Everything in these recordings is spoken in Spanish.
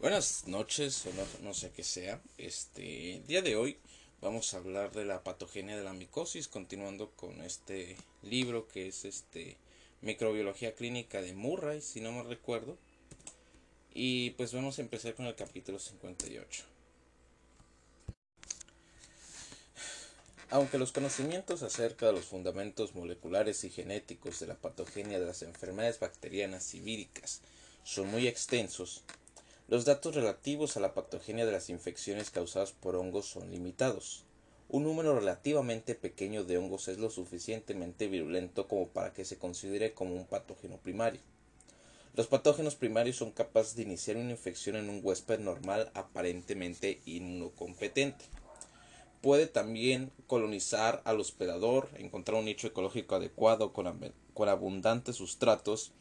Buenas noches, o no, sé qué sea. Este el día de hoy vamos a hablar de la patogenia de la micosis, continuando con este libro que es este Microbiología Clínica de Murray, si no me recuerdo. Y pues vamos a empezar con el capítulo 58. Aunque los conocimientos acerca de los fundamentos moleculares y genéticos de la patogenia de las enfermedades bacterianas y víricas son muy extensos, los datos relativos a la patogenia de las infecciones causadas por hongos son limitados. Un número relativamente pequeño de hongos es lo suficientemente virulento como para que se considere como un patógeno primario. Los patógenos primarios son capaces de iniciar una infección en un huésped normal aparentemente inmunocompetente. Puede también colonizar al hospedador, encontrar un nicho ecológico adecuado con, abundantes sustratos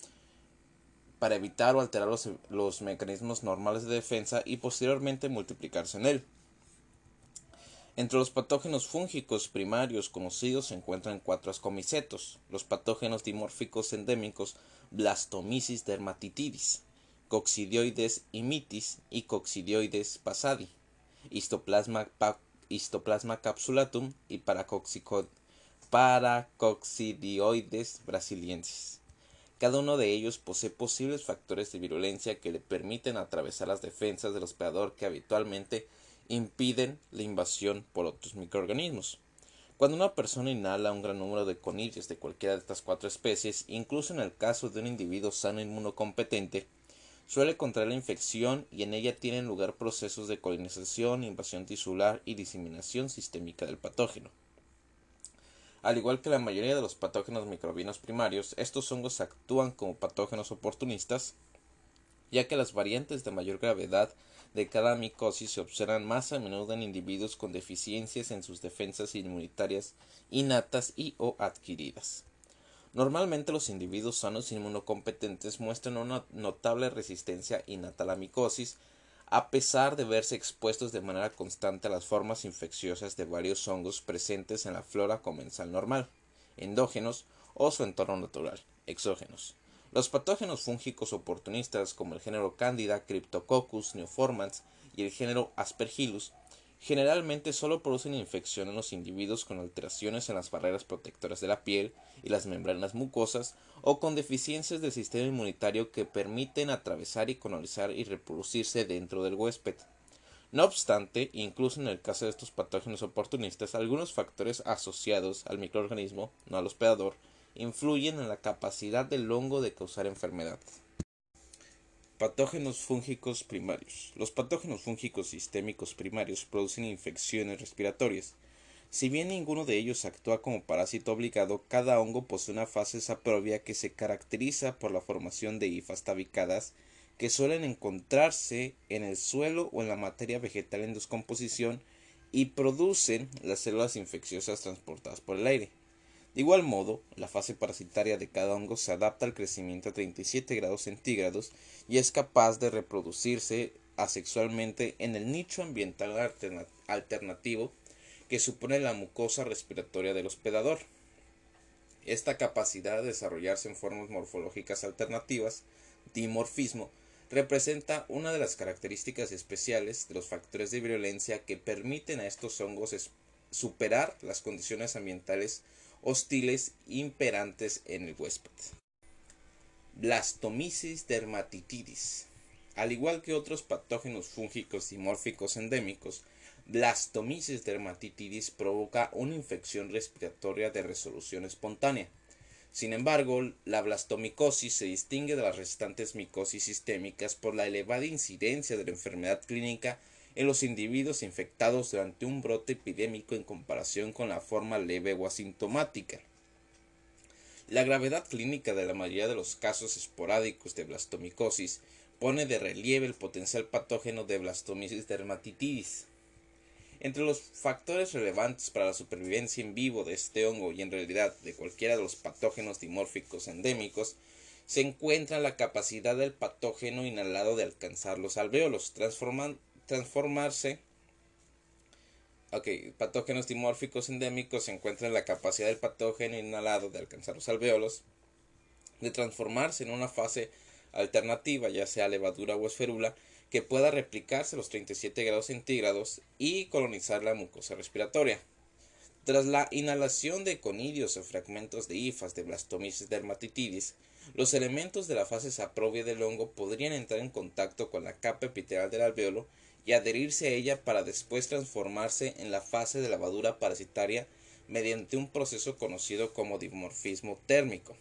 para evitar o alterar los, mecanismos normales de defensa y posteriormente multiplicarse en él. Entre los patógenos fúngicos primarios conocidos se encuentran cuatro ascomicetos, los patógenos dimórficos endémicos Blastomyces dermatitidis, Coccidioides imitis y Coccidioides pasadi, Histoplasma, Histoplasma capsulatum y Paracoccidioides brasiliensis. Cada uno de ellos posee posibles factores de virulencia que le permiten atravesar las defensas del hospedador que habitualmente impiden la invasión por otros microorganismos. Cuando una persona inhala un gran número de conillas de cualquiera de estas cuatro especies, incluso en el caso de un individuo sano inmunocompetente, suele contraer la infección y en ella tienen lugar procesos de colonización, invasión tisular y diseminación sistémica del patógeno. Al igual que la mayoría de los patógenos microbianos primarios, estos hongos actúan como patógenos oportunistas, ya que las variantes de mayor gravedad de cada micosis se observan más a menudo en individuos con deficiencias en sus defensas inmunitarias innatas y o adquiridas. Normalmente los individuos sanos inmunocompetentes muestran una notable resistencia innata a la micosis, a pesar de verse expuestos de manera constante a las formas infecciosas de varios hongos presentes en la flora comensal normal, endógenos o su entorno natural, exógenos. Los patógenos fúngicos oportunistas como el género Candida, Cryptococcus neoformans y el género Aspergillus generalmente solo producen infección en los individuos con alteraciones en las barreras protectoras de la piel y las membranas mucosas o con deficiencias del sistema inmunitario que permiten atravesar y colonizar y reproducirse dentro del huésped. No obstante, incluso en el caso de estos patógenos oportunistas, algunos factores asociados al microorganismo, no al hospedador, influyen en la capacidad del hongo de causar enfermedad. Patógenos fúngicos primarios. Los patógenos fúngicos sistémicos primarios producen infecciones respiratorias. Si bien ninguno de ellos actúa como parásito obligado, cada hongo posee una fase saprobia que se caracteriza por la formación de hifas tabicadas que suelen encontrarse en el suelo o en la materia vegetal en descomposición y producen las células infecciosas transportadas por el aire. De igual modo, la fase parasitaria de cada hongo se adapta al crecimiento a 37 grados centígrados y es capaz de reproducirse asexualmente en el nicho ambiental alternativo que supone la mucosa respiratoria del hospedador. Esta capacidad de desarrollarse en formas morfológicas alternativas, dimorfismo, representa una de las características especiales de los factores de virulencia que permiten a estos hongos superar las condiciones ambientales hostiles imperantes en el huésped. Blastomyces dermatitidis. Al igual que otros patógenos fúngicos dimórficos endémicos, Blastomyces dermatitidis provoca una infección respiratoria de resolución espontánea. Sin embargo, la blastomicosis se distingue de las restantes micosis sistémicas por la elevada incidencia de la enfermedad clínica en los individuos infectados durante un brote epidémico en comparación con la forma leve o asintomática. La gravedad clínica de la mayoría de los casos esporádicos de blastomicosis pone de relieve el potencial patógeno de Blastomyces dermatitidis. Entre los factores relevantes para la supervivencia en vivo de este hongo y en realidad de cualquiera de los patógenos dimórficos endémicos se encuentra la capacidad del patógeno inhalado de alcanzar los alvéolos, transformando transformarse Ok, patógenos dimórficos endémicos se encuentran en la capacidad del patógeno inhalado de alcanzar los alveolos, de transformarse en una fase alternativa, ya sea levadura o esferula, que pueda replicarse a los 37 grados centígrados y colonizar la mucosa respiratoria. Tras la inhalación de conidios o fragmentos de hifas de Blastomyces dermatitidis, los elementos de la fase saprobia del hongo podrían entrar en contacto con la capa epitelial del alveolo y adherirse a ella para después transformarse en la fase de lavadura parasitaria mediante un proceso conocido como dimorfismo térmico.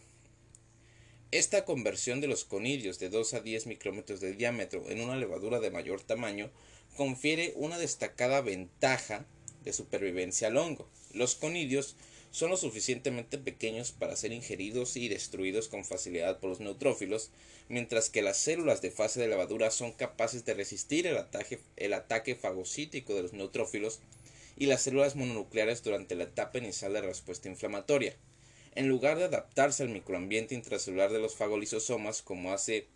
Esta conversión de los conidios de 2 a 10 micrómetros de diámetro en una levadura de mayor tamaño confiere una destacada ventaja de supervivencia al hongo. Los conidios son lo suficientemente pequeños para ser ingeridos y destruidos con facilidad por los neutrófilos, mientras que las células de fase de levadura son capaces de resistir el ataque, fagocítico de los neutrófilos y las células mononucleares durante la etapa inicial de respuesta inflamatoria. En lugar de adaptarse al microambiente intracelular de los fagolisosomas, como hace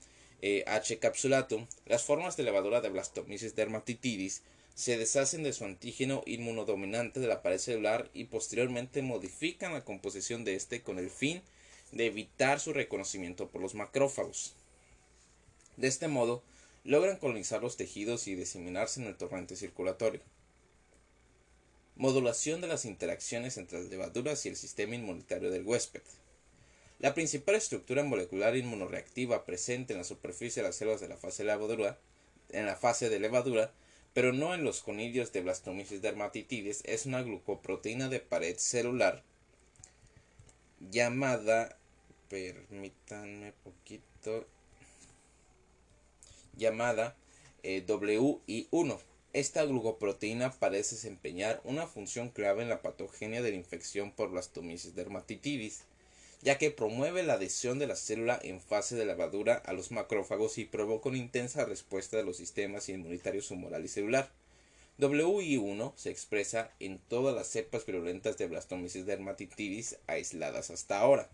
eh, H. capsulatum, las formas de levadura de Blastomyces dermatitidis se deshacen de su antígeno inmunodominante de la pared celular y posteriormente modifican la composición de éste con el fin de evitar su reconocimiento por los macrófagos. De este modo, logran colonizar los tejidos y diseminarse en el torrente circulatorio. Modulación de las interacciones entre las levaduras y el sistema inmunitario del huésped. La principal estructura molecular inmunoreactiva presente en la superficie de las células de la fase de levadura, en la fase de levadura pero no en los conidios de Blastomyces dermatitidis, es una glucoproteína de pared celular llamada, permítanme poquito, llamada eh, WI1. Esta glucoproteína parece desempeñar una función clave en la patogenia de la infección por Blastomyces dermatitidis ya que promueve la adhesión de la célula en fase de lavadura a los macrófagos y provoca una intensa respuesta de los sistemas inmunitarios humoral y celular. WI1 se expresa en todas las cepas virulentas de Blastomyces dermatitidis aisladas hasta ahora.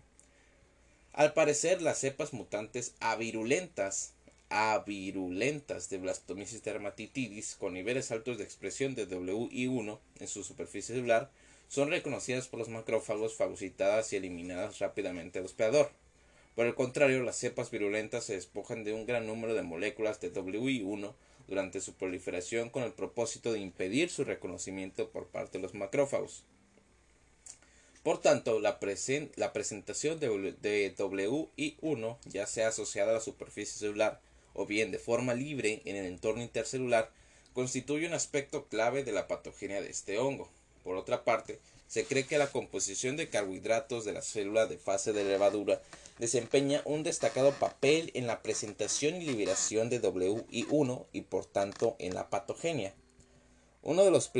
Al parecer, las cepas mutantes avirulentas, avirulentas de Blastomyces dermatitidis con niveles altos de expresión de WI1 en su superficie celular son reconocidas por los macrófagos, fagocitadas y eliminadas rápidamente al hospedador. Por el contrario, las cepas virulentas se despojan de un gran número de moléculas de WI1 durante su proliferación con el propósito de impedir su reconocimiento por parte de los macrófagos. Por tanto, la, presentación de, de WI1, ya sea asociada a la superficie celular o bien de forma libre en el entorno intercelular, constituye un aspecto clave de la patogenia de este hongo. Por otra parte, se cree que la composición de carbohidratos de la célula de fase de levadura desempeña un destacado papel en la presentación y liberación de WI1 y por tanto en la patogenia. Uno de los,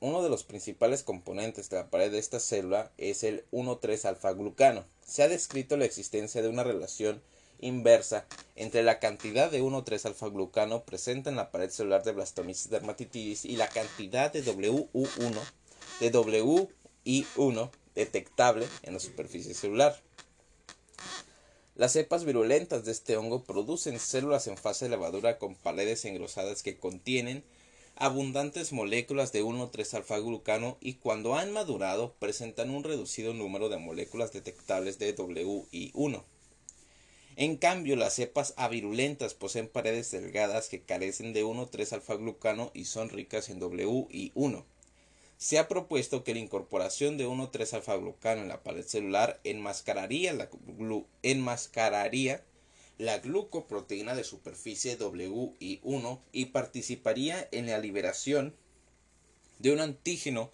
uno de los principales componentes de la pared de esta célula es el 1,3-alfa-glucano. Se ha descrito la existencia de una relación inversa entre la cantidad de 1,3-alfa-glucano presente en la pared celular de Blastomyces dermatitidis y la cantidad de WU1 de WI1 detectable en la superficie celular. Las cepas virulentas de este hongo producen células en fase de levadura con paredes engrosadas que contienen abundantes moléculas de 1,3-alfa-glucano y cuando han madurado presentan un reducido número de moléculas detectables de WI1. En cambio, las cepas avirulentas poseen paredes delgadas que carecen de 1,3-alfa-glucano y son ricas en WI1. Se ha propuesto que la incorporación de 1,3-alfa-glucano en la pared celular enmascararía la, enmascararía la glucoproteína de superficie WI1 y participaría en la liberación de un antígeno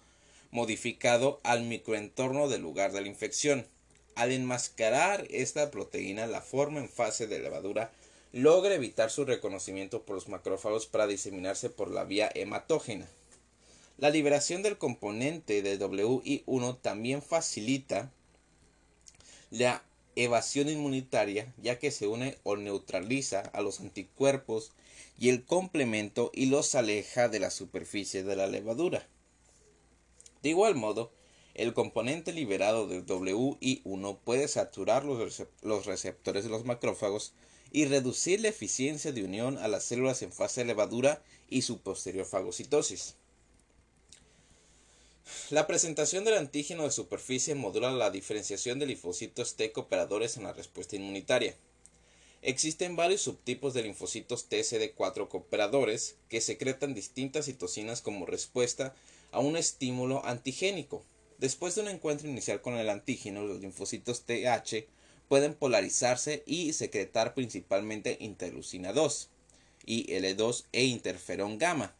modificado al microentorno del lugar de la infección. Al enmascarar esta proteína, la forma en fase de levadura logra evitar su reconocimiento por los macrófagos para diseminarse por la vía hematógena. La liberación del componente de WI1 también facilita la evasión inmunitaria ya que se une o neutraliza a los anticuerpos y el complemento y los aleja de la superficie de la levadura. De igual modo, el componente liberado de WI1 puede saturar los receptores de los macrófagos y reducir la eficiencia de unión a las células en fase de levadura y su posterior fagocitosis. La presentación del antígeno de superficie modula la diferenciación de linfocitos T cooperadores en la respuesta inmunitaria. Existen varios subtipos de linfocitos TCD4 cooperadores que secretan distintas citocinas como respuesta a un estímulo antigénico. Después de un encuentro inicial con el antígeno, los linfocitos TH pueden polarizarse y secretar principalmente interleucina 2 y L2 e interferón gamma.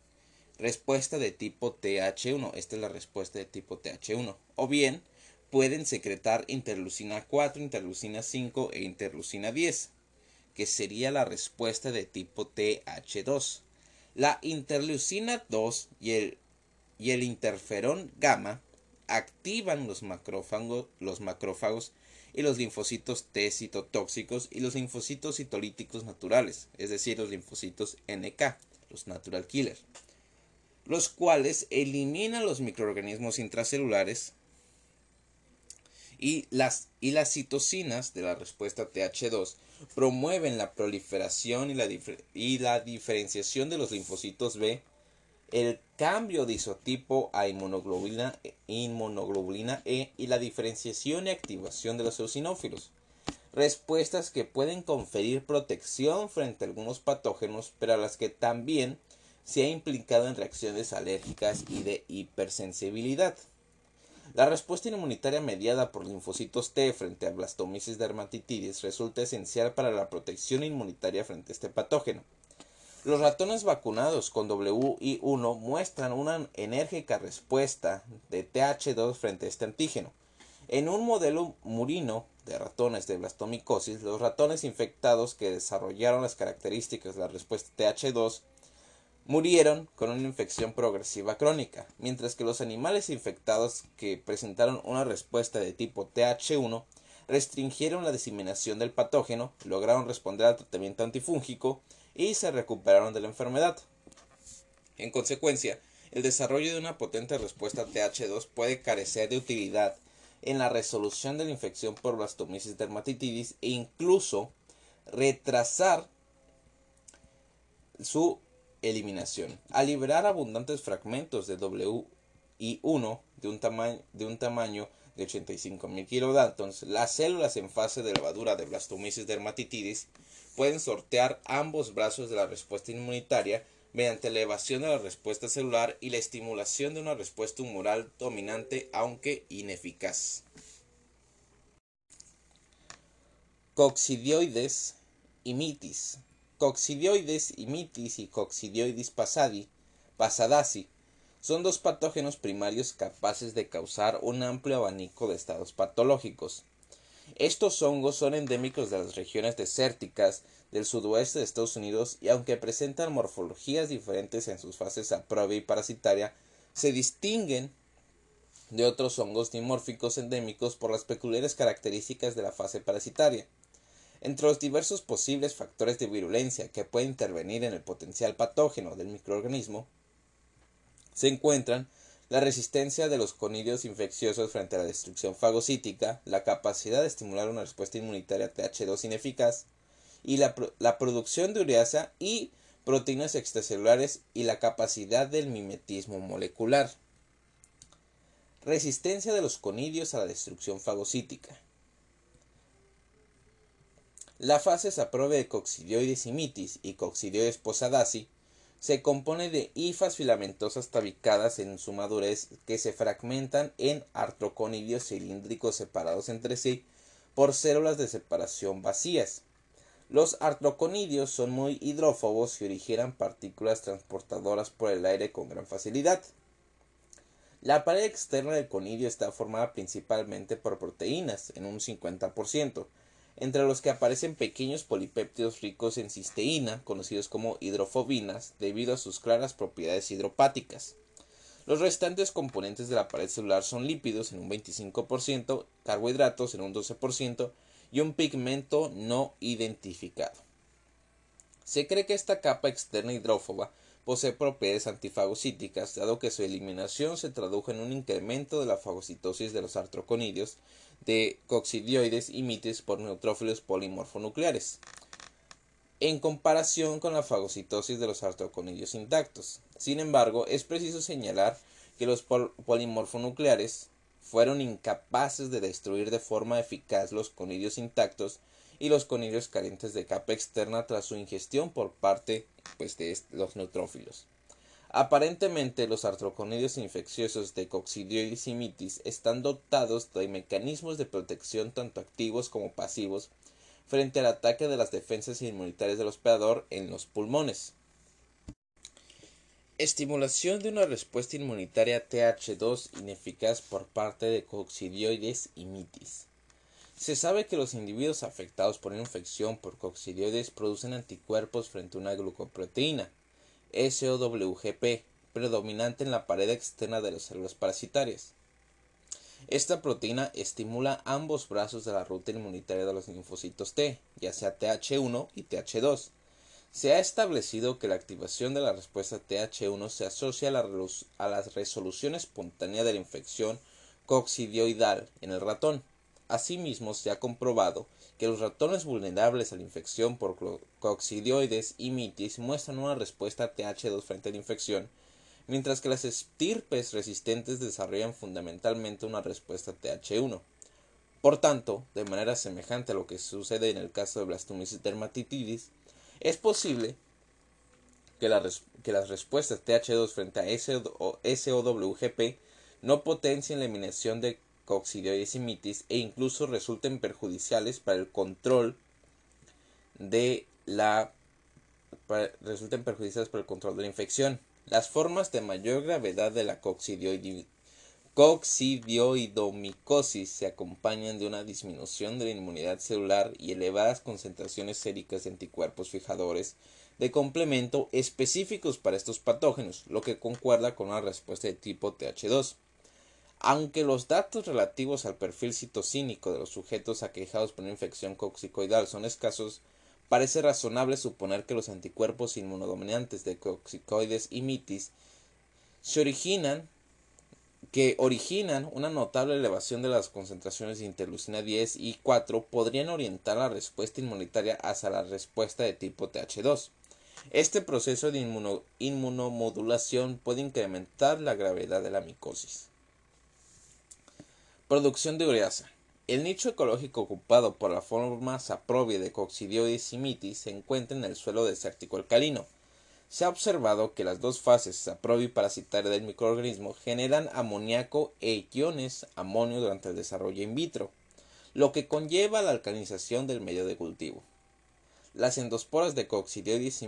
Respuesta de tipo TH1. Esta es la respuesta de tipo TH1. O bien pueden secretar interleucina 4, interleucina 5 e interleucina 10, que sería la respuesta de tipo TH2. La interleucina 2 y el, y el interferón gamma activan los macrófagos, los macrófagos y los linfocitos T citotóxicos y los linfocitos citolíticos naturales, es decir, los linfocitos NK, los natural killer, los cuales eliminan los microorganismos intracelulares y las, y las citocinas de la respuesta TH2 promueven la proliferación y la, y la diferenciación de los linfocitos B el cambio de isotipo a inmunoglobulina, inmunoglobulina E y la diferenciación y activación de los eosinófilos. Respuestas que pueden conferir protección frente a algunos patógenos, pero a las que también se ha implicado en reacciones alérgicas y de hipersensibilidad. La respuesta inmunitaria mediada por linfocitos T frente a blastomisis dermatitis resulta esencial para la protección inmunitaria frente a este patógeno. Los ratones vacunados con WI1 muestran una enérgica respuesta de TH2 frente a este antígeno. En un modelo murino de ratones de blastomicosis, los ratones infectados que desarrollaron las características de la respuesta TH2 murieron con una infección progresiva crónica, mientras que los animales infectados que presentaron una respuesta de tipo TH1 restringieron la diseminación del patógeno, lograron responder al tratamiento antifúngico y se recuperaron de la enfermedad. En consecuencia, el desarrollo de una potente respuesta TH2 puede carecer de utilidad en la resolución de la infección por blastomisis dermatitis e incluso retrasar su eliminación. Al liberar abundantes fragmentos de WI1 de un, de un tamaño de 85.000 kilodaltons, las células en fase de levadura de blastomisis dermatitis pueden sortear ambos brazos de la respuesta inmunitaria mediante elevación de la respuesta celular y la estimulación de una respuesta humoral dominante aunque ineficaz. Coccidioides y mitis. Coccidioides y mitis y coccidioides pasadi, pasadasi son dos patógenos primarios capaces de causar un amplio abanico de estados patológicos. Estos hongos son endémicos de las regiones desérticas del sudoeste de Estados Unidos y aunque presentan morfologías diferentes en sus fases aprobia y parasitaria, se distinguen de otros hongos dimórficos endémicos por las peculiares características de la fase parasitaria. Entre los diversos posibles factores de virulencia que pueden intervenir en el potencial patógeno del microorganismo, se encuentran la resistencia de los conidios infecciosos frente a la destrucción fagocítica, la capacidad de estimular una respuesta inmunitaria TH2 ineficaz, y la, la producción de ureasa y proteínas extracelulares y la capacidad del mimetismo molecular. Resistencia de los conidios a la destrucción fagocítica. La fase saprobia de coccidioides imitis y coccidioides posadasi se compone de hifas filamentosas tabicadas en su madurez que se fragmentan en artroconidios cilíndricos separados entre sí por células de separación vacías. Los artroconidios son muy hidrófobos y originan partículas transportadoras por el aire con gran facilidad. La pared externa del conidio está formada principalmente por proteínas, en un 50%, entre los que aparecen pequeños polipéptidos ricos en cisteína, conocidos como hidrofobinas, debido a sus claras propiedades hidropáticas. Los restantes componentes de la pared celular son lípidos en un 25%, carbohidratos en un 12% y un pigmento no identificado. Se cree que esta capa externa hidrófoba posee propiedades antifagocíticas, dado que su eliminación se tradujo en un incremento de la fagocitosis de los artroconidios de coccidioides y mites por neutrófilos polimorfonucleares, en comparación con la fagocitosis de los artroconidios intactos. Sin embargo, es preciso señalar que los polimorfonucleares fueron incapaces de destruir de forma eficaz los conidios intactos y los conidios carentes de capa externa tras su ingestión por parte pues, de los neutrófilos. Aparentemente, los artroconidios infecciosos de coccidioides y mitis están dotados de mecanismos de protección tanto activos como pasivos frente al ataque de las defensas inmunitarias del hospedador en los pulmones. Estimulación de una respuesta inmunitaria TH2 ineficaz por parte de coccidioides y mitis. Se sabe que los individuos afectados por infección por coccidioides producen anticuerpos frente a una glucoproteína, SOWGP, predominante en la pared externa de las células parasitarias. Esta proteína estimula ambos brazos de la ruta inmunitaria de los linfocitos T, ya sea TH1 y TH2, se ha establecido que la activación de la respuesta TH1 se asocia a la, resolución espontánea de la infección coccidioidal en el ratón. Asimismo, se ha comprobado que los ratones vulnerables a la infección por coccidioides y mitis muestran una respuesta TH2 frente a la infección, mientras que las estirpes resistentes desarrollan fundamentalmente una respuesta TH1. Por tanto, de manera semejante a lo que sucede en el caso de blastomisis dermatitis, es posible que, las respuestas TH2 frente a SOWGP no potencien la eliminación de coccidioides y mitis e incluso resulten perjudiciales para el control de la resulten perjudiciales para el control de la infección. Las formas de mayor gravedad de la Coccidioidomicosis se acompañan de una disminución de la inmunidad celular y elevadas concentraciones séricas de anticuerpos fijadores de complemento específicos para estos patógenos, lo que concuerda con una respuesta de tipo TH2. Aunque los datos relativos al perfil citocínico de los sujetos aquejados por una infección coccicoidal son escasos, parece razonable suponer que los anticuerpos inmunodominantes de coccicoides y mitis se originan que originan una notable elevación de las concentraciones de interleucina 10 y 4 podrían orientar la respuesta inmunitaria hacia la respuesta de tipo TH2. Este proceso de inmunomodulación puede incrementar la gravedad de la micosis. Producción de ureasa. El nicho ecológico ocupado por la forma saprobia de coccidioides se encuentra en el suelo desértico alcalino se ha observado que las dos fases parasitaria del microorganismo generan amoníaco e iones amonio durante el desarrollo in vitro, lo que conlleva la alcalinización del medio de cultivo. Las endosporas de Coccidioides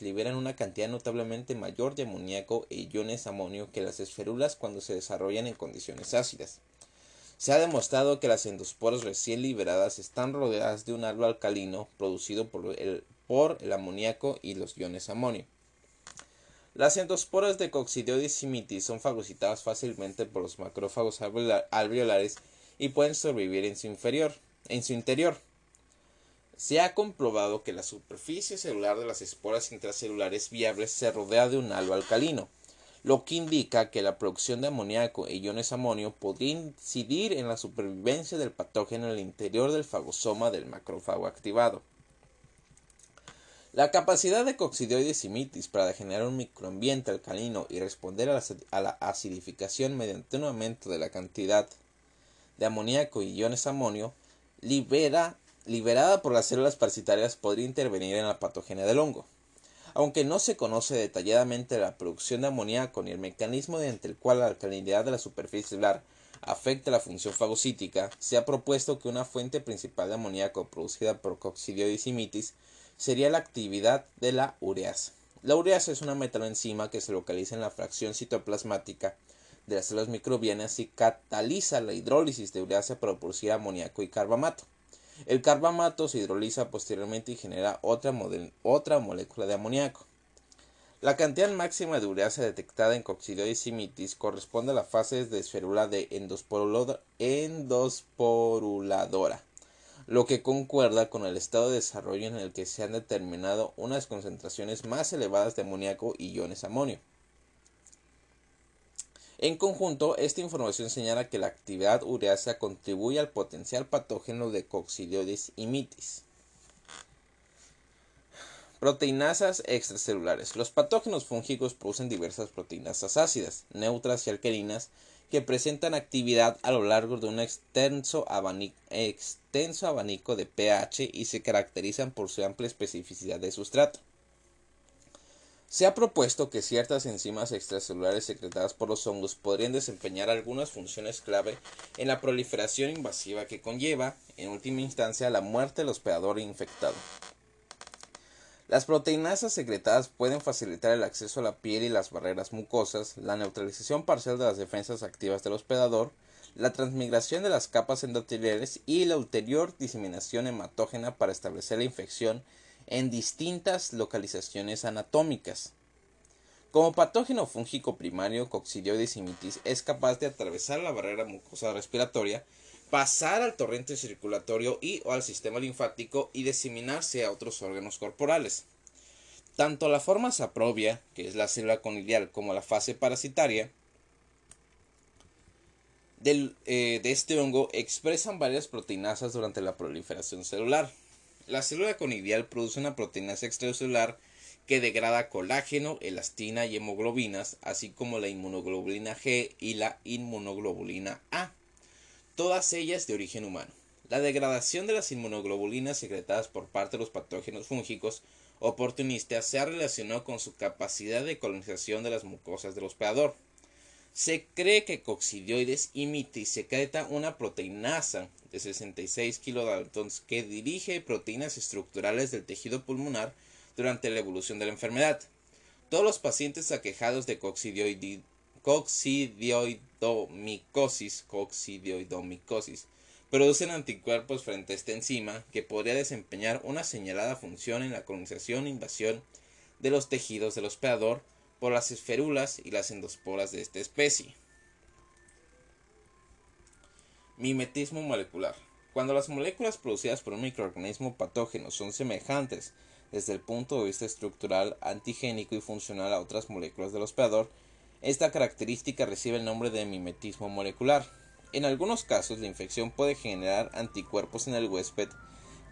liberan una cantidad notablemente mayor de amoníaco e iones amonio que las esferulas cuando se desarrollan en condiciones ácidas. Se ha demostrado que las endosporas recién liberadas están rodeadas de un halo alcalino producido por el, por el amoníaco y los iones amonio. Las endosporas de coccidioides son fagocitadas fácilmente por los macrófagos alveolares y pueden sobrevivir en su, inferior, en su interior. Se ha comprobado que la superficie celular de las esporas intracelulares viables se rodea de un halo alcalino, lo que indica que la producción de amoníaco e iones amonio podría incidir en la supervivencia del patógeno en el interior del fagosoma del macrófago activado. La capacidad de coccidioides y para generar un microambiente alcalino y responder a la, acidificación mediante un aumento de la cantidad de amoníaco y iones amonio libera, liberada por las células parasitarias podría intervenir en la patogenia del hongo. Aunque no se conoce detalladamente la producción de amoníaco ni el mecanismo mediante el cual la alcalinidad de la superficie celular afecta la función fagocítica, se ha propuesto que una fuente principal de amoníaco producida por coccidioides y mitis sería la actividad de la ureasa. La ureasa es una metaloenzima que se localiza en la fracción citoplasmática de las células microbianas y cataliza la hidrólisis de ureasa para producir amoníaco y carbamato. El carbamato se hidroliza posteriormente y genera otra, molécula de amoníaco. La cantidad máxima de ureasa detectada en coccidioides y mitis corresponde a la fase de esferula de endosporuladora lo que concuerda con el estado de desarrollo en el que se han determinado unas concentraciones más elevadas de amoníaco y iones amonio. En conjunto, esta información señala que la actividad ureasa contribuye al potencial patógeno de coccidioides y mitis. Proteinasas extracelulares. Los patógenos fúngicos producen diversas proteinasas ácidas, neutras y alcalinas que presentan actividad a lo largo de un extenso abanico de pH y se caracterizan por su amplia especificidad de sustrato. Se ha propuesto que ciertas enzimas extracelulares secretadas por los hongos podrían desempeñar algunas funciones clave en la proliferación invasiva que conlleva, en última instancia, la muerte del hospedador infectado. Las proteinasas secretadas pueden facilitar el acceso a la piel y las barreras mucosas, la neutralización parcial de las defensas activas del hospedador, la transmigración de las capas endoteliales y la ulterior diseminación hematógena para establecer la infección en distintas localizaciones anatómicas. Como patógeno fúngico primario, Coccidioides imitis es capaz de atravesar la barrera mucosa respiratoria, pasar al torrente circulatorio y o al sistema linfático y diseminarse a otros órganos corporales. Tanto la forma saprobia, que es la célula conidial, como la fase parasitaria eh, de este hongo expresan varias proteinasas durante la proliferación celular. La célula conidial produce una proteína extracelular que degrada colágeno, elastina y hemoglobinas, así como la inmunoglobulina G y la inmunoglobulina A, todas ellas de origen humano. La degradación de las inmunoglobulinas secretadas por parte de los patógenos fúngicos oportunistas se ha relacionado con su capacidad de colonización de las mucosas del hospedador. Se cree que Coccidioides imitis secreta una proteinasa de 66 kilodaltons que dirige proteínas estructurales del tejido pulmonar durante la evolución de la enfermedad. Todos los pacientes aquejados de coccidioidomicosis, coccidioidomicosis producen anticuerpos frente a esta enzima que podría desempeñar una señalada función en la colonización e invasión de los tejidos del hospedador por las esferulas y las endosporas de esta especie. Mimetismo molecular. Cuando las moléculas producidas por un microorganismo patógeno son semejantes desde el punto de vista estructural, antigénico y funcional a otras moléculas del hospedador, esta característica recibe el nombre de mimetismo molecular. En algunos casos, la infección puede generar anticuerpos en el huésped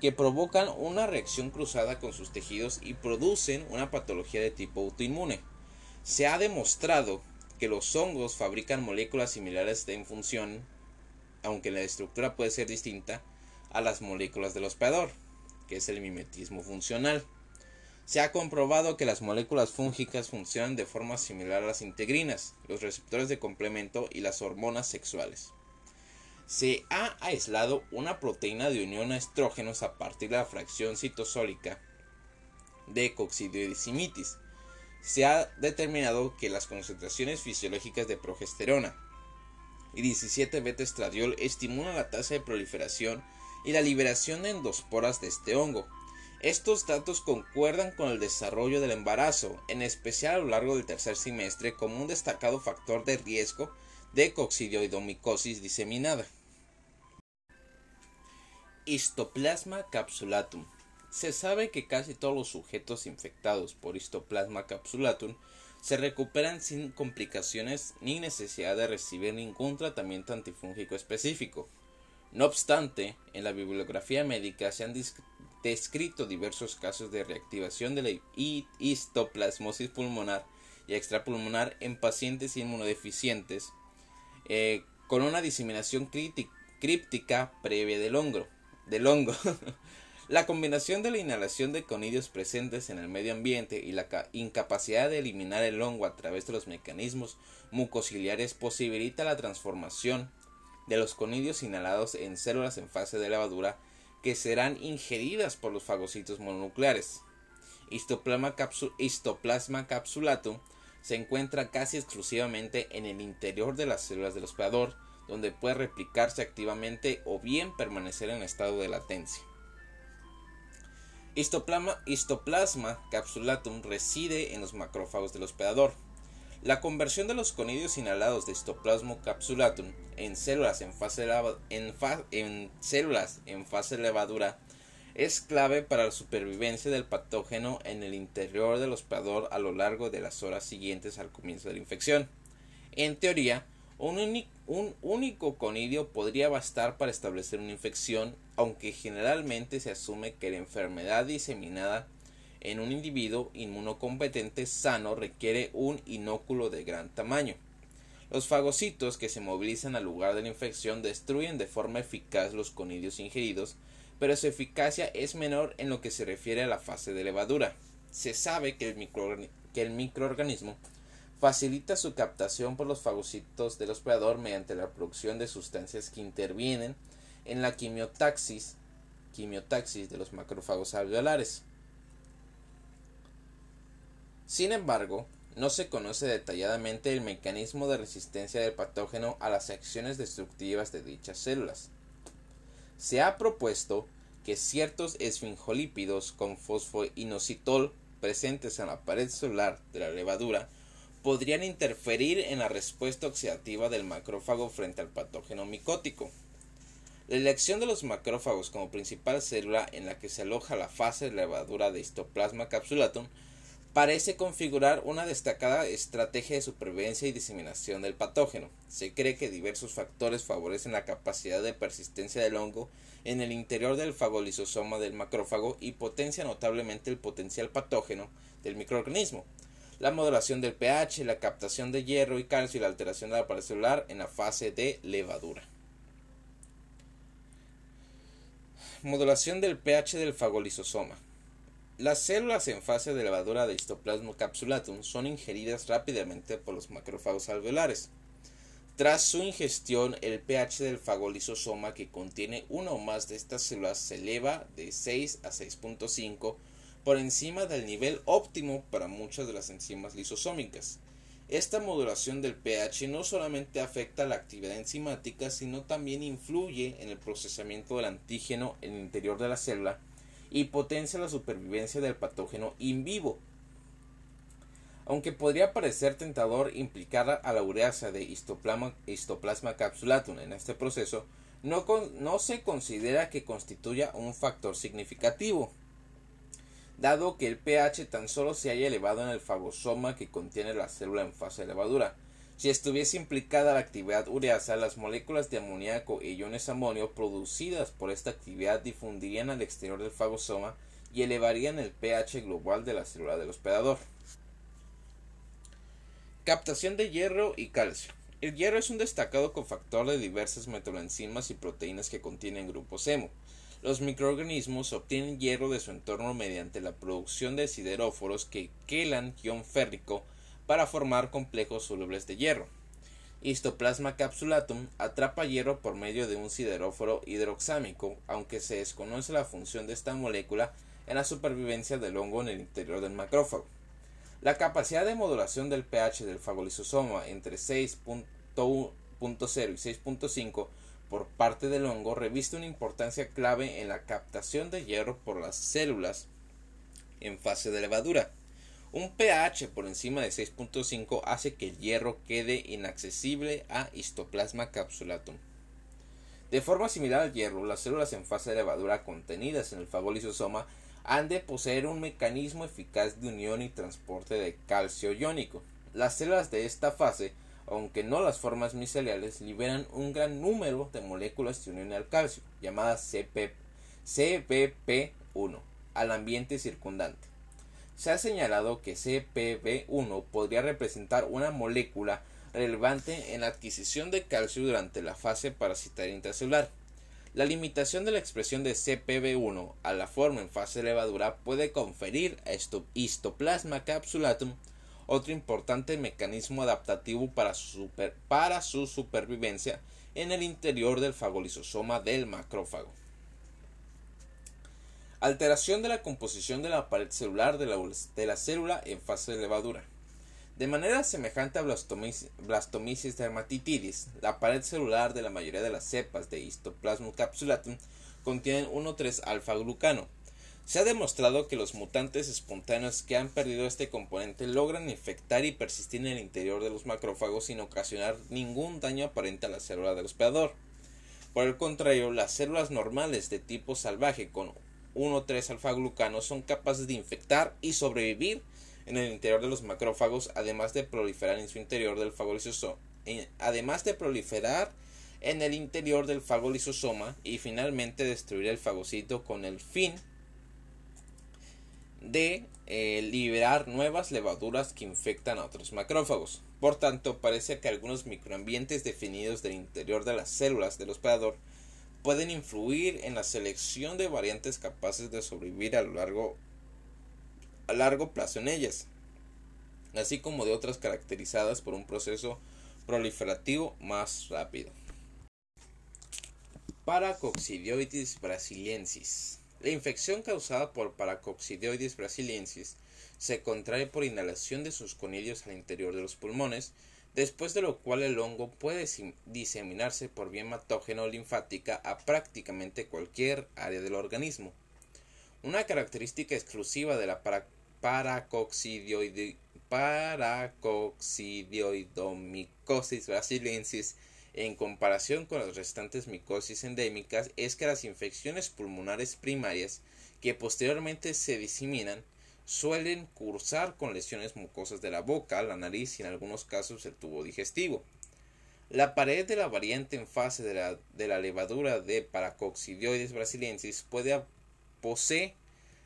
que provocan una reacción cruzada con sus tejidos y producen una patología de tipo autoinmune. Se ha demostrado que los hongos fabrican moléculas similares en función aunque la estructura puede ser distinta, a las moléculas del hospedador, que es el mimetismo funcional. Se ha comprobado que las moléculas fúngicas funcionan de forma similar a las integrinas, los receptores de complemento y las hormonas sexuales. Se ha aislado una proteína de unión a estrógenos a partir de la fracción citosólica de coccidioidisimitis. Se ha determinado que las concentraciones fisiológicas de progesterona, y 17 beta estradiol estimulan la tasa de proliferación y la liberación de endosporas de este hongo. Estos datos concuerdan con el desarrollo del embarazo, en especial a lo largo del tercer semestre, como un destacado factor de riesgo de coccidioidomicosis diseminada. Histoplasma capsulatum. Se sabe que casi todos los sujetos infectados por Histoplasma capsulatum se recuperan sin complicaciones ni necesidad de recibir ningún tratamiento antifúngico específico. No obstante, en la bibliografía médica se han descrito diversos casos de reactivación de la histoplasmosis pulmonar y extrapulmonar en pacientes inmunodeficientes eh, con una diseminación críptica previa del hongo. Del hongo. La combinación de la inhalación de conidios presentes en el medio ambiente y la incapacidad de eliminar el hongo a través de los mecanismos mucociliares posibilita la transformación de los conidios inhalados en células en fase de levadura que serán ingeridas por los fagocitos mononucleares. Histoplasma, histoplasma capsulatum se encuentra casi exclusivamente en el interior de las células del hospedador, donde puede replicarse activamente o bien permanecer en estado de latencia. Histoplasma, capsulatum reside en los macrófagos del hospedador. La conversión de los conidios inhalados de histoplasma capsulatum en células en fase, en células en fase levadura es clave para la supervivencia del patógeno en el interior del hospedador a lo largo de las horas siguientes al comienzo de la infección. En teoría, un, único conidio podría bastar para establecer una infección, aunque generalmente se asume que la enfermedad diseminada en un individuo inmunocompetente sano requiere un inóculo de gran tamaño. Los fagocitos que se movilizan al lugar de la infección destruyen de forma eficaz los conidios ingeridos, pero su eficacia es menor en lo que se refiere a la fase de levadura. Se sabe que el, que el microorganismo facilita su captación por los fagocitos del hospedador mediante la producción de sustancias que intervienen en la quimiotaxis, quimiotaxis de los macrófagos alveolares. Sin embargo, no se conoce detalladamente el mecanismo de resistencia del patógeno a las acciones destructivas de dichas células. Se ha propuesto que ciertos esfinjolípidos con fosfoinositol presentes en la pared celular de la levadura podrían interferir en la respuesta oxidativa del macrófago frente al patógeno micótico. La elección de los macrófagos como principal célula en la que se aloja la fase de levadura de histoplasma capsulatum parece configurar una destacada estrategia de supervivencia y diseminación del patógeno. Se cree que diversos factores favorecen la capacidad de persistencia del hongo en el interior del fagolisosoma del macrófago y potencia notablemente el potencial patógeno del microorganismo la modulación del pH, la captación de hierro y calcio y la alteración de la pared celular en la fase de levadura. Modulación del pH del fagolisosoma. Las células en fase de levadura de histoplasma capsulatum son ingeridas rápidamente por los macrófagos alveolares. Tras su ingestión, el pH del fagolisosoma que contiene una o más de estas células se eleva de 6 a 6.5 por encima del nivel óptimo para muchas de las enzimas lisosómicas. Esta modulación del pH no solamente afecta la actividad enzimática, sino también influye en el procesamiento del antígeno en el interior de la célula y potencia la supervivencia del patógeno in vivo. Aunque podría parecer tentador implicar a la ureasa de histoplasma, capsulatum en este proceso, no, no se considera que constituya un factor significativo dado que el pH tan solo se haya elevado en el fagosoma que contiene la célula en fase de levadura. Si estuviese implicada la actividad ureasa, las moléculas de amoníaco e iones amonio producidas por esta actividad difundirían al exterior del fagosoma y elevarían el pH global de la célula del hospedador. Captación de hierro y calcio. El hierro es un destacado cofactor de diversas metaboenzimas y proteínas que contienen grupos hemo. Los microorganismos obtienen hierro de su entorno mediante la producción de sideróforos que quelan ion férrico para formar complejos solubles de hierro. Histoplasma capsulatum atrapa hierro por medio de un sideróforo hidroxámico, aunque se desconoce la función de esta molécula en la supervivencia del hongo en el interior del macrófago. La capacidad de modulación del pH del fagolisosoma entre 6.1.0 y 6.5 por parte del hongo reviste una importancia clave en la captación de hierro por las células en fase de levadura. Un pH por encima de 6.5 hace que el hierro quede inaccesible a histoplasma capsulatum. De forma similar al hierro, las células en fase de levadura contenidas en el fagolisosoma han de poseer un mecanismo eficaz de unión y transporte de calcio iónico. Las células de esta fase aunque no las formas miceliales, liberan un gran número de moléculas de unión al calcio, llamadas CP, CPP1, al ambiente circundante. Se ha señalado que CPB1 podría representar una molécula relevante en la adquisición de calcio durante la fase parasitaria intracelular. La limitación de la expresión de CPB1 a la forma en fase de levadura puede conferir a histoplasma capsulatum otro importante mecanismo adaptativo para su, supervivencia en el interior del fagolisosoma del macrófago. Alteración de la composición de la pared celular de la, célula en fase de levadura. De manera semejante a blastomisis, dermatitidis, la pared celular de la mayoría de las cepas de Histoplasma capsulatum contienen 1,3-alfa-glucano, se ha demostrado que los mutantes espontáneos que han perdido este componente logran infectar y persistir en el interior de los macrófagos sin ocasionar ningún daño aparente a la célula del hospedador. Por el contrario, las células normales de tipo salvaje con 1,3 alfa-glucano son capaces de infectar y sobrevivir en el interior de los macrófagos, además de proliferar en su interior del además de proliferar en el interior del fagolisosoma y finalmente destruir el fagocito con el fin de eh, liberar nuevas levaduras que infectan a otros macrófagos. Por tanto, parece que algunos microambientes definidos del interior de las células del hospedador pueden influir en la selección de variantes capaces de sobrevivir a lo largo a largo plazo en ellas, así como de otras caracterizadas por un proceso proliferativo más rápido. Paracoccidioides brasiliensis. La infección causada por Paracoccidioides brasiliensis se contrae por inhalación de sus conillos al interior de los pulmones, después de lo cual el hongo puede diseminarse por vía hematógeno linfática a prácticamente cualquier área del organismo. Una característica exclusiva de la paracoccidioidomicosis brasiliensis en comparación con las restantes micosis endémicas es que las infecciones pulmonares primarias que posteriormente se diseminan suelen cursar con lesiones mucosas de la boca, la nariz y en algunos casos el tubo digestivo. La pared de la variante en fase de la, de la levadura de Paracoccidioides brasiliensis puede posee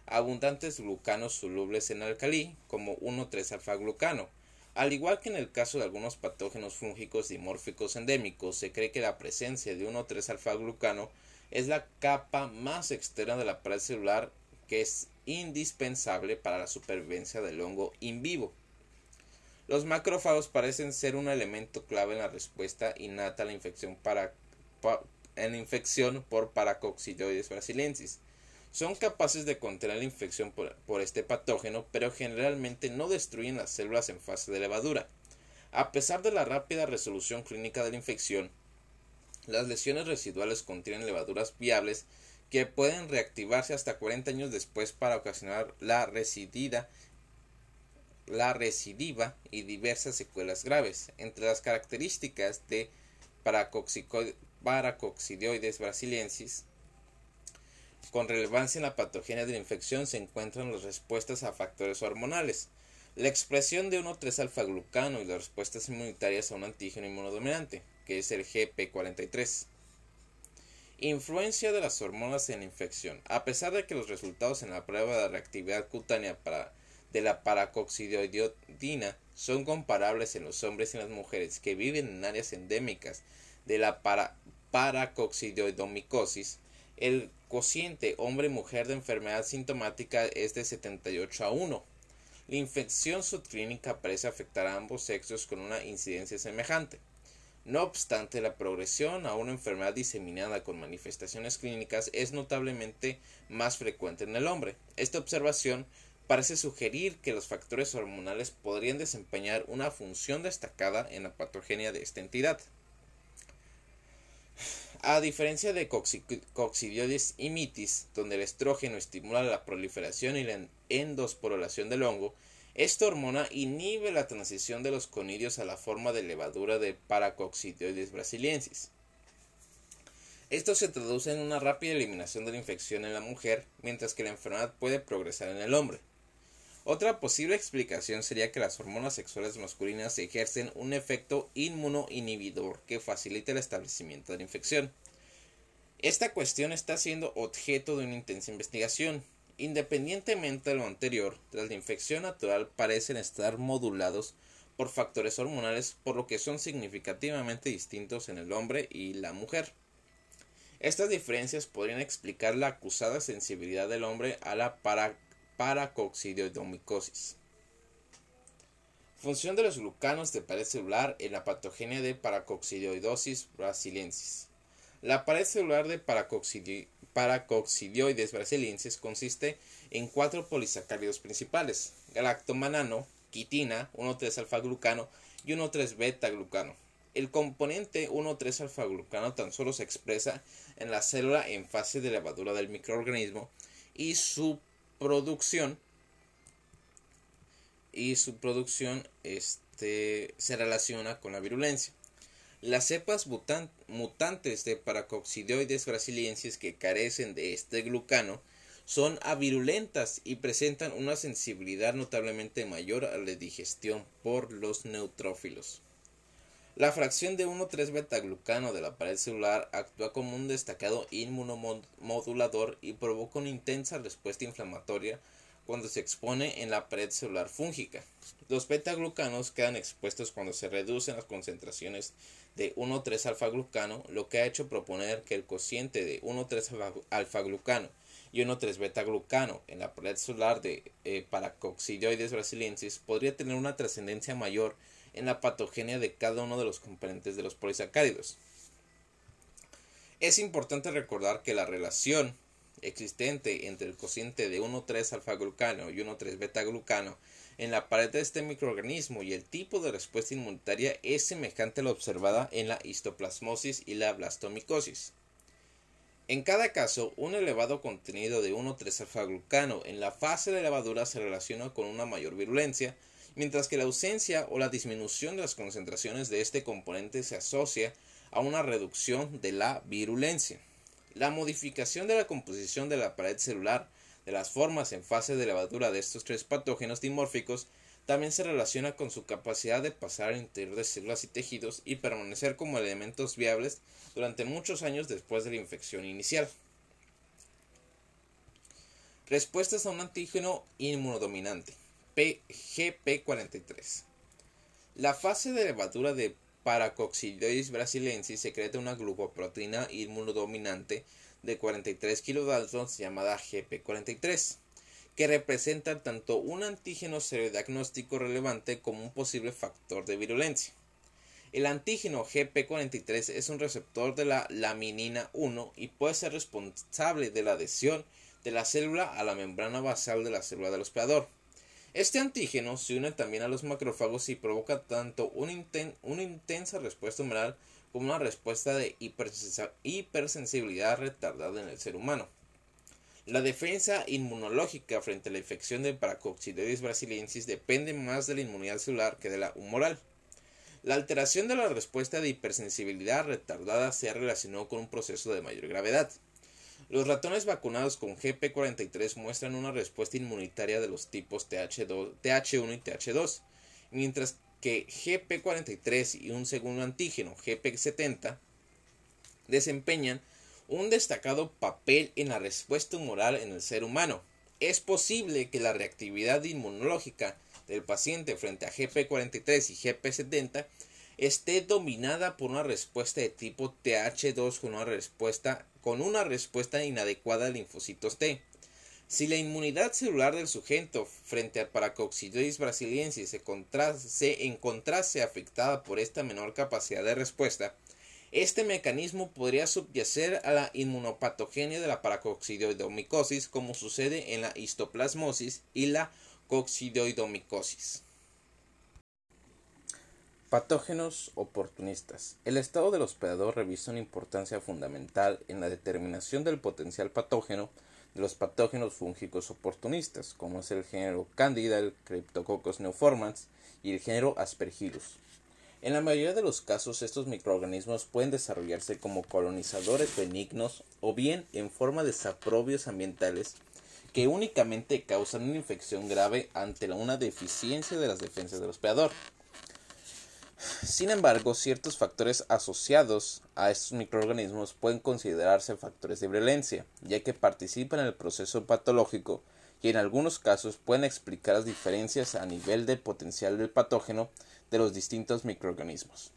abundantes glucanos solubles en alcalí, como 1,3-alfa-glucano. Al igual que en el caso de algunos patógenos fúngicos dimórficos endémicos, se cree que la presencia de 1,3-alfa-glucano es la capa más externa de la pared celular que es indispensable para la supervivencia del hongo in vivo. Los macrófagos parecen ser un elemento clave en la respuesta innata a la infección, en infección por Paracoccidioides brasiliensis son capaces de contener la infección por, este patógeno, pero generalmente no destruyen las células en fase de levadura. A pesar de la rápida resolución clínica de la infección, las lesiones residuales contienen levaduras viables que pueden reactivarse hasta 40 años después para ocasionar la recidida la recidiva y diversas secuelas graves. Entre las características de Paracoccidioides brasiliensis con relevancia en la patogenia de la infección se encuentran las respuestas a factores hormonales, la expresión de 1,3-alfa-glucano y las respuestas inmunitarias a un antígeno inmunodominante, que es el GP43. Influencia de las hormonas en la infección. A pesar de que los resultados en la prueba de reactividad cutánea para, de la paracoccidioidina son comparables en los hombres y en las mujeres que viven en áreas endémicas de la para, el cociente hombre-mujer de enfermedad sintomática es de 78 a 1. La infección subclínica parece afectar a ambos sexos con una incidencia semejante. No obstante, la progresión a una enfermedad diseminada con manifestaciones clínicas es notablemente más frecuente en el hombre. Esta observación parece sugerir que los factores hormonales podrían desempeñar una función destacada en la patogenia de esta entidad. A diferencia de coccidioides y mitis, donde el estrógeno estimula la proliferación y la endosporulación del hongo, esta hormona inhibe la transición de los conidios a la forma de levadura de Paracoccidioides brasiliensis. Esto se traduce en una rápida eliminación de la infección en la mujer, mientras que la enfermedad puede progresar en el hombre. Otra posible explicación sería que las hormonas sexuales masculinas ejercen un efecto inmunoinhibidor que facilita el establecimiento de la infección. Esta cuestión está siendo objeto de una intensa investigación. Independientemente de lo anterior, tras la infección natural parecen estar modulados por factores hormonales, por lo que son significativamente distintos en el hombre y la mujer. Estas diferencias podrían explicar la acusada sensibilidad del hombre a la para paracoccidioidomicosis. Función de los glucanos de pared celular en la patogenia de paracoccidioidosis brasiliensis. La pared celular de paracoccidioides brasiliensis consiste en cuatro polisacáridos principales: galactomanano, quitina, 1,3-alfa-glucano y 1,3-beta-glucano. El componente 1,3-alfa-glucano tan solo se expresa en la célula en fase de levadura del microorganismo y su producción y su producción este, se relaciona con la virulencia. Las cepas mutantes de paracoccidioides brasiliensis que carecen de este glucano son avirulentas y presentan una sensibilidad notablemente mayor a la digestión por los neutrófilos. La fracción de 1,3 beta-glucano de la pared celular actúa como un destacado inmunomodulador y provoca una intensa respuesta inflamatoria cuando se expone en la pared celular fúngica. Los beta-glucanos quedan expuestos cuando se reducen las concentraciones de 1,3-alfa-glucano, lo que ha hecho proponer que el cociente de 1,3-alfa-glucano y 1,3-beta-glucano en la pared celular de eh, brasiliensis podría tener una trascendencia mayor en la patogenia de cada uno de los componentes de los polisacáridos. Es importante recordar que la relación existente entre el cociente de 1,3-alfa-glucano y 1,3-beta-glucano en la pared de este microorganismo y el tipo de respuesta inmunitaria es semejante a la observada en la histoplasmosis y la blastomicosis. En cada caso, un elevado contenido de 1,3-alfa-glucano en la fase de levadura se relaciona con una mayor virulencia, mientras que la ausencia o la disminución de las concentraciones de este componente se asocia a una reducción de la virulencia. La modificación de la composición de la pared celular de las formas en fase de levadura de estos tres patógenos dimórficos también se relaciona con su capacidad de pasar al interior de células y tejidos y permanecer como elementos viables durante muchos años después de la infección inicial. Respuestas a un antígeno inmunodominante, PGP43. La fase de levadura de Paracoccidioides brasilensis secreta una glucoproteína inmunodominante de 43 kilodaltons llamada GP43, que representa tanto un antígeno serodiagnóstico relevante como un posible factor de virulencia. El antígeno GP43 es un receptor de la laminina 1 y puede ser responsable de la adhesión de la célula a la membrana basal de la célula del hospedador. Este antígeno se une también a los macrófagos y provoca tanto una, intensa respuesta humoral como una respuesta de hipersensibilidad retardada en el ser humano. La defensa inmunológica frente a la infección de Paracoccidioides brasiliensis depende más de la inmunidad celular que de la humoral. La alteración de la respuesta de hipersensibilidad retardada se ha relacionado con un proceso de mayor gravedad. Los ratones vacunados con GP43 muestran una respuesta inmunitaria de los tipos TH2, TH1 y TH2, mientras que GP43 y un segundo antígeno GP70 desempeñan un destacado papel en la respuesta humoral en el ser humano. Es posible que la reactividad inmunológica del paciente frente a GP43 y GP70 esté dominada por una respuesta de tipo TH2 con una respuesta, con una respuesta inadecuada a linfocitos T. Si la inmunidad celular del sujeto frente al Paracoccidioides brasiliensis se, se encontrase afectada por esta menor capacidad de respuesta, este mecanismo podría subyacer a la inmunopatogenia de la paracoccidioidomicosis como sucede en la histoplasmosis y la coccidioidomicosis. Patógenos oportunistas. El estado del hospedador revisa una importancia fundamental en la determinación del potencial patógeno de los patógenos fúngicos oportunistas, como es el género Candida, el Cryptococcus neoformans y el género Aspergillus. En la mayoría de los casos, estos microorganismos pueden desarrollarse como colonizadores benignos o bien en forma de saprobios ambientales que únicamente causan una infección grave ante una deficiencia de las defensas del hospedador. Sin embargo, ciertos factores asociados a estos microorganismos pueden considerarse factores de violencia, ya que participan en el proceso patológico y en algunos casos pueden explicar las diferencias a nivel de potencial del patógeno de los distintos microorganismos.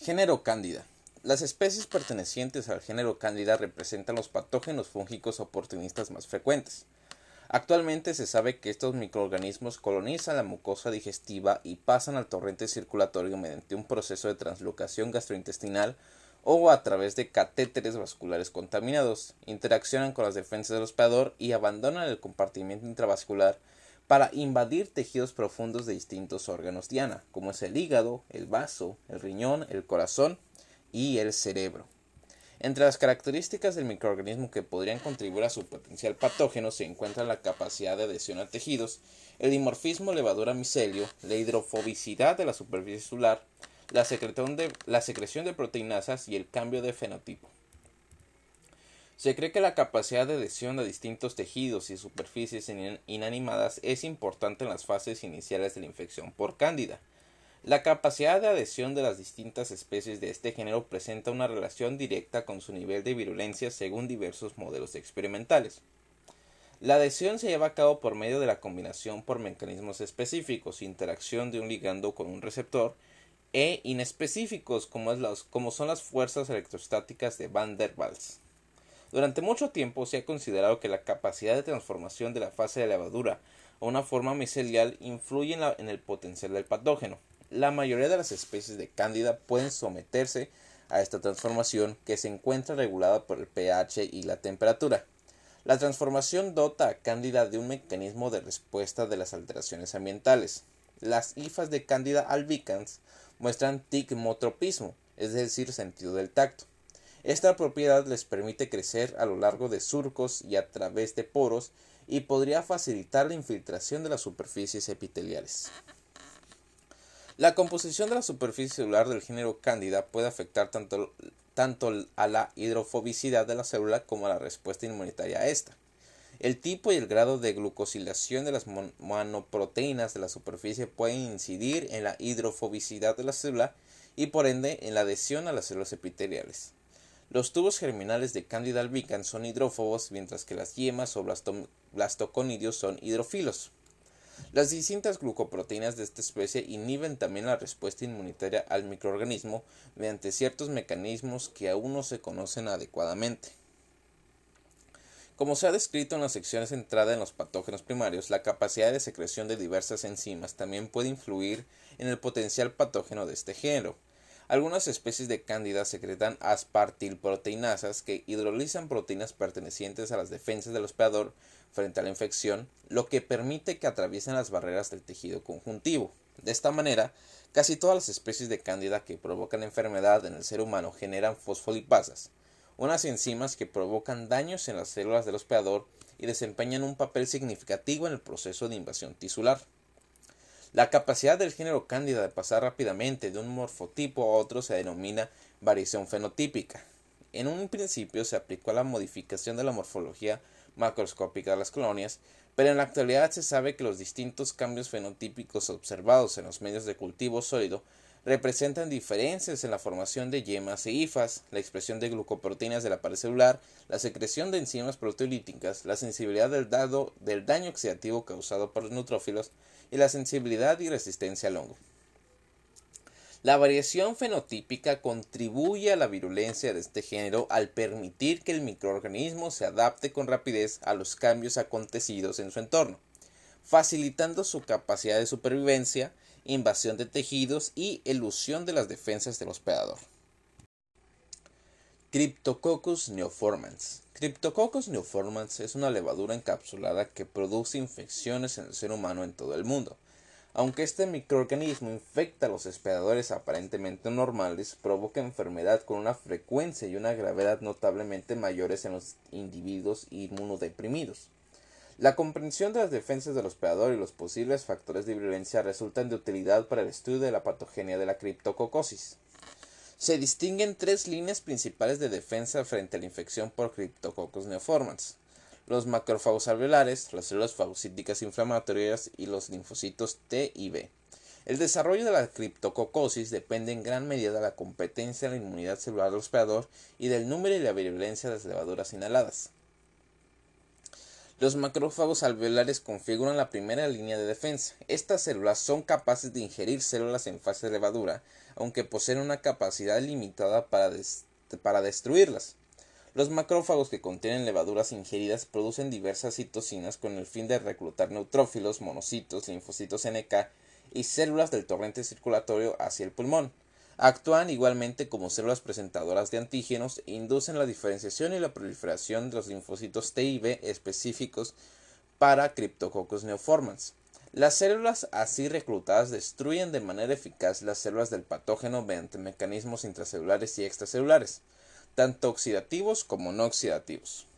Género Cándida. Las especies pertenecientes al género Cándida representan los patógenos fúngicos oportunistas más frecuentes. Actualmente se sabe que estos microorganismos colonizan la mucosa digestiva y pasan al torrente circulatorio mediante un proceso de translocación gastrointestinal o a través de catéteres vasculares contaminados, interaccionan con las defensas del hospedador y abandonan el compartimiento intravascular para invadir tejidos profundos de distintos órganos diana, como es el hígado, el vaso, el riñón, el corazón y el cerebro. Entre las características del microorganismo que podrían contribuir a su potencial patógeno se encuentra la capacidad de adhesión a tejidos, el dimorfismo levadura micelio, la hidrofobicidad de la superficie celular, la la secreción de proteinasas y el cambio de fenotipo. Se cree que la capacidad de adhesión a distintos tejidos y superficies inanimadas es importante en las fases iniciales de la infección por cándida. La capacidad de adhesión de las distintas especies de este género presenta una relación directa con su nivel de virulencia según diversos modelos experimentales. La adhesión se lleva a cabo por medio de la combinación por mecanismos específicos, interacción de un ligando con un receptor, e inespecíficos como, son las fuerzas electrostáticas de Van der Waals. Durante mucho tiempo se ha considerado que la capacidad de transformación de la fase de levadura a una forma micelial influye en el potencial del patógeno. La mayoría de las especies de cándida pueden someterse a esta transformación que se encuentra regulada por el pH y la temperatura. La transformación dota a Cándida de un mecanismo de respuesta de las alteraciones ambientales. Las hifas de Cándida albicans muestran ticmotropismo, es decir, sentido del tacto. Esta propiedad les permite crecer a lo largo de surcos y a través de poros y podría facilitar la infiltración de las superficies epiteliales. La composición de la superficie celular del género Cándida puede afectar tanto tanto a la hidrofobicidad de la célula como a la respuesta inmunitaria a esta. El tipo y el grado de glucosilación de las monoproteínas de la superficie pueden incidir en la hidrofobicidad de la célula y por ende en la adhesión a las células epiteliales. Los tubos germinales de Candida albicans son hidrófobos, mientras que las yemas o blastoconidios son hidrofilos. Las distintas glucoproteínas de esta especie inhiben también la respuesta inmunitaria al microorganismo mediante ciertos mecanismos que aún no se conocen adecuadamente. Como se ha descrito en la sección centrada en los patógenos primarios, la capacidad de secreción de diversas enzimas también puede influir en el potencial patógeno de este género. Algunas especies de cándida secretan aspartilproteinasas que hidrolizan proteínas pertenecientes a las defensas del hospedador frente a la infección, lo que permite que atraviesen las barreras del tejido conjuntivo. De esta manera, casi todas las especies de cándida que provocan enfermedad en el ser humano generan fosfolipasas, unas enzimas que provocan daños en las células del hospedador y desempeñan un papel significativo en el proceso de invasión tisular. La capacidad del género cándida de pasar rápidamente de un morfotipo a otro se denomina variación fenotípica. En un principio se aplicó a la modificación de la morfología macroscópica de las colonias, pero en la actualidad se sabe que los distintos cambios fenotípicos observados en los medios de cultivo sólido representan diferencias en la formación de yemas e hifas, la expresión de glucoproteínas de la pared celular, la secreción de enzimas proteolíticas, la sensibilidad del, dado, del daño oxidativo causado por los neutrófilos y la sensibilidad y resistencia al hongo. La variación fenotípica contribuye a la virulencia de este género al permitir que el microorganismo se adapte con rapidez a los cambios acontecidos en su entorno, facilitando su capacidad de supervivencia, invasión de tejidos y elusión de las defensas del hospedador. Cryptococcus neoformans. Cryptococcus neoformans es una levadura encapsulada que produce infecciones en el ser humano en todo el mundo. Aunque este microorganismo infecta a los hospedadores aparentemente normales, provoca enfermedad con una frecuencia y una gravedad notablemente mayores en los individuos inmunodeprimidos. La comprensión de las defensas del hospedador y los posibles factores de violencia resultan de utilidad para el estudio de la patogenia de la criptococosis. Se distinguen tres líneas principales de defensa frente a la infección por Cryptococcus neoformans. Los macrófagos alveolares, las células fagocíticas inflamatorias y los linfocitos T y B. El desarrollo de la criptococosis depende en gran medida de la competencia de la inmunidad celular del hospedador y del número y la virulencia de las levaduras inhaladas. Los macrófagos alveolares configuran la primera línea de defensa. Estas células son capaces de ingerir células en fase de levadura, aunque poseen una capacidad limitada para, para destruirlas. Los macrófagos que contienen levaduras ingeridas producen diversas citocinas con el fin de reclutar neutrófilos, monocitos, linfocitos NK y células del torrente circulatorio hacia el pulmón. Actúan igualmente como células presentadoras de antígenos e inducen la diferenciación y la proliferación de los linfocitos T y B específicos para Cryptococcus neoformans. Las células así reclutadas destruyen de manera eficaz las células del patógeno mediante mecanismos intracelulares y extracelulares, tanto oxidativos como no oxidativos.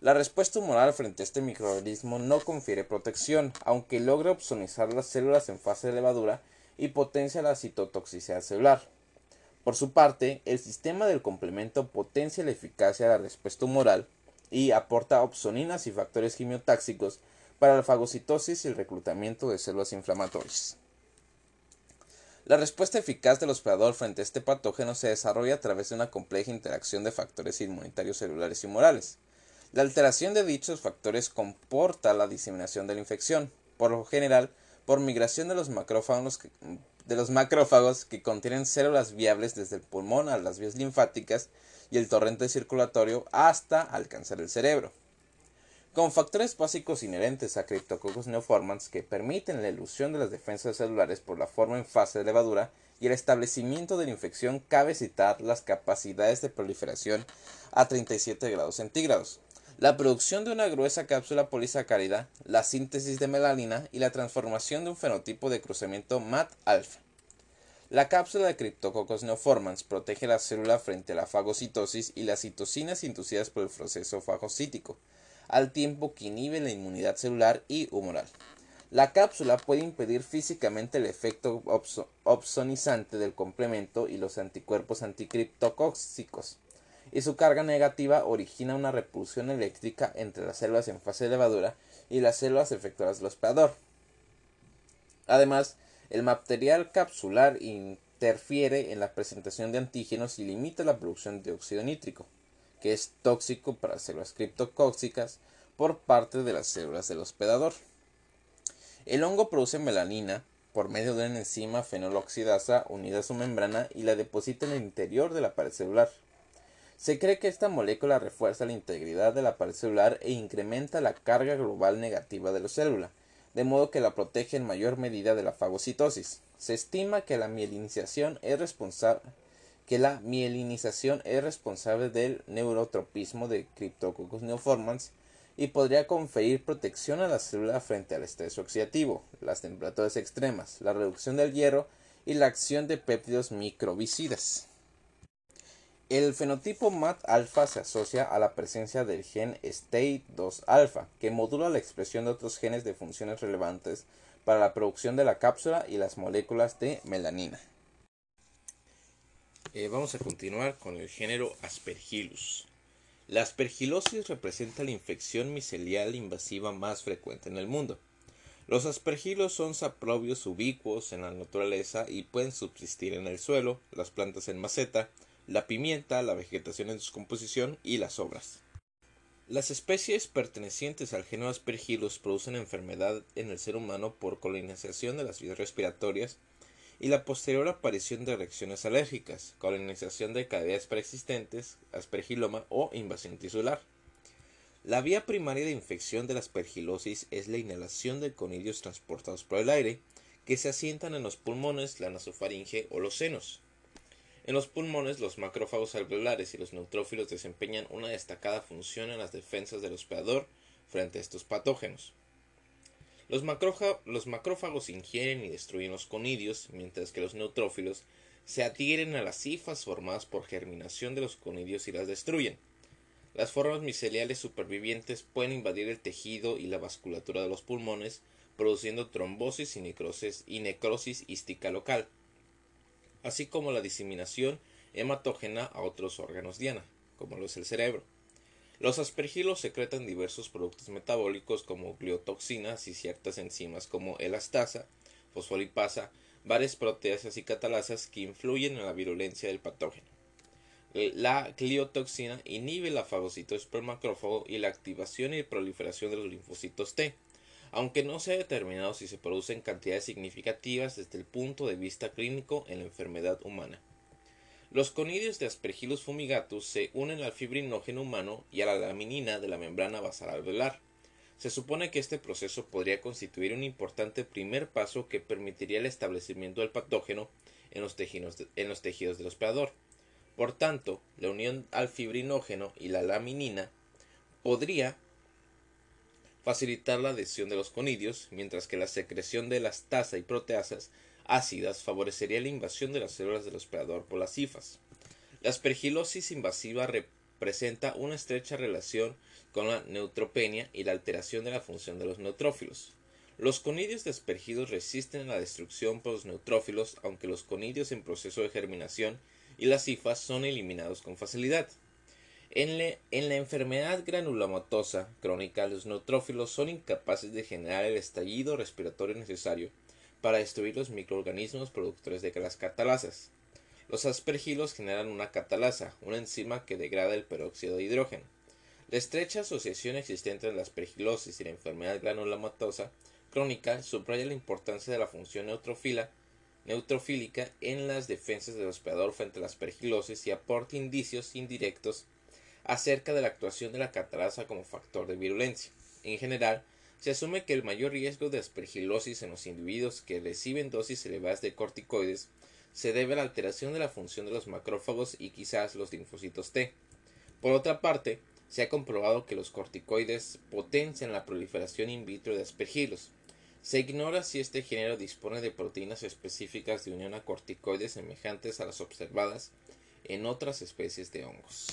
La respuesta humoral frente a este microorganismo no confiere protección, aunque logra opsonizar las células en fase de levadura y potencia la citotoxicidad celular. Por su parte, el sistema del complemento potencia la eficacia de la respuesta humoral y aporta opsoninas y factores quimiotáxicos para la fagocitosis y el reclutamiento de células inflamatorias. La respuesta eficaz del hospedador frente a este patógeno se desarrolla a través de una compleja interacción de factores inmunitarios celulares y humorales. La alteración de dichos factores comporta la diseminación de la infección, por lo general por migración de los macrófagos que, de los macrófagos que contienen células viables desde el pulmón a las vías linfáticas y el torrente circulatorio hasta alcanzar el cerebro. Con factores básicos inherentes a Cryptococcus neoformans que permiten la ilusión de las defensas celulares por la forma en fase de levadura y el establecimiento de la infección, cabe citar las capacidades de proliferación a 37 grados centígrados, la producción de una gruesa cápsula polisacárida, la síntesis de melanina y la transformación de un fenotipo de cruzamiento MAT-alfa. La cápsula de Cryptococcus neoformans protege la célula frente a la fagocitosis y las citocinas inducidas por el proceso fagocítico, al tiempo que inhibe la inmunidad celular y humoral. La cápsula puede impedir físicamente el efecto opsonizante del complemento y los anticuerpos anticriptocóxicos, y su carga negativa origina una repulsión eléctrica entre las células en fase de levadura y las células efectoras del hospedador. Además, el material capsular interfiere en la presentación de antígenos y limita la producción de óxido nítrico, es tóxico para las células criptocóxicas por parte de las células del hospedador. El hongo produce melanina por medio de una enzima fenoloxidasa unida a su membrana y la deposita en el interior de la pared celular. Se cree que esta molécula refuerza la integridad de la pared celular e incrementa la carga global negativa de la célula, de modo que la protege en mayor medida de la fagocitosis. Se estima que la mielinización es responsable que la mielinización es responsable del neurotropismo de Cryptococcus neoformans y podría conferir protección a la célula frente al estrés oxidativo, las temperaturas extremas, la reducción del hierro y la acción de péptidos microbicidas. El fenotipo MAT-alfa se asocia a la presencia del gen STATE2-alfa, que modula la expresión de otros genes de funciones relevantes para la producción de la cápsula y las moléculas de melanina. Eh, vamos a continuar con el género Aspergillus. La aspergilosis representa la infección micelial invasiva más frecuente en el mundo. Los aspergilos son saprobios ubicuos en la naturaleza y pueden subsistir en el suelo, las plantas en maceta, la pimienta, la vegetación en descomposición y las obras. Las especies pertenecientes al género Aspergillus producen enfermedad en el ser humano por colonización de las vías respiratorias y la posterior aparición de reacciones alérgicas, colonización de cavidades preexistentes, aspergiloma o invasión tisular. La vía primaria de infección de la aspergilosis es la inhalación de conidios transportados por el aire, que se asientan en los pulmones, la nasofaringe o los senos. En los pulmones, los macrófagos alveolares y los neutrófilos desempeñan una destacada función en las defensas del hospedador frente a estos patógenos. Los, macrófagos ingieren y destruyen los conidios, mientras que los neutrófilos se adhieren a las cifas formadas por germinación de los conidios y las destruyen. Las formas miceliales supervivientes pueden invadir el tejido y la vasculatura de los pulmones, produciendo trombosis y necrosis, y necrosis local así como la diseminación hematógena a otros órganos diana, como lo es el cerebro. Los aspergilos secretan diversos productos metabólicos como gliotoxinas y ciertas enzimas como elastasa, fosfolipasa, varias proteasas y catalasas que influyen en la virulencia del patógeno. La gliotoxina inhibe la fagocitosis por y la activación y proliferación de los linfocitos T, aunque no se ha determinado si se producen cantidades significativas desde el punto de vista clínico en la enfermedad humana. Los conidios de Aspergillus fumigatus se unen al fibrinógeno humano y a la laminina de la membrana basal alveolar. Se supone que este proceso podría constituir un importante primer paso que permitiría el establecimiento del patógeno en los tejidos, del hospedador. Por tanto, la unión al fibrinógeno y la laminina podría facilitar la adhesión de los conidios, mientras que la secreción de las tasa y proteasas ácidas favorecería la invasión de las células del hospedador por las cifas. La aspergilosis invasiva representa una estrecha relación con la neutropenia y la alteración de la función de los neutrófilos. Los conidios de aspergilos resisten la destrucción por los neutrófilos, aunque los conidios en proceso de germinación y las cifas son eliminados con facilidad. En, la enfermedad granulomatosa crónica, los neutrófilos son incapaces de generar el estallido respiratorio necesario para destruir los microorganismos productores de las catalasas. Los aspergilos generan una catalasa, una enzima que degrada el peróxido de hidrógeno. La estrecha asociación existente entre la aspergilosis y la enfermedad granulomatosa crónica subraya la importancia de la función neutrofila, neutrofílica en las defensas del hospedador frente a la aspergilosis y aporta indicios indirectos acerca de la actuación de la catarasa como factor de virulencia. En general, se asume que el mayor riesgo de aspergilosis en los individuos que reciben dosis elevadas de corticoides se debe a la alteración de la función de los macrófagos y quizás los linfocitos T. Por otra parte, se ha comprobado que los corticoides potencian la proliferación in vitro de aspergilos. Se ignora si este género dispone de proteínas específicas de unión a corticoides semejantes a las observadas en otras especies de hongos.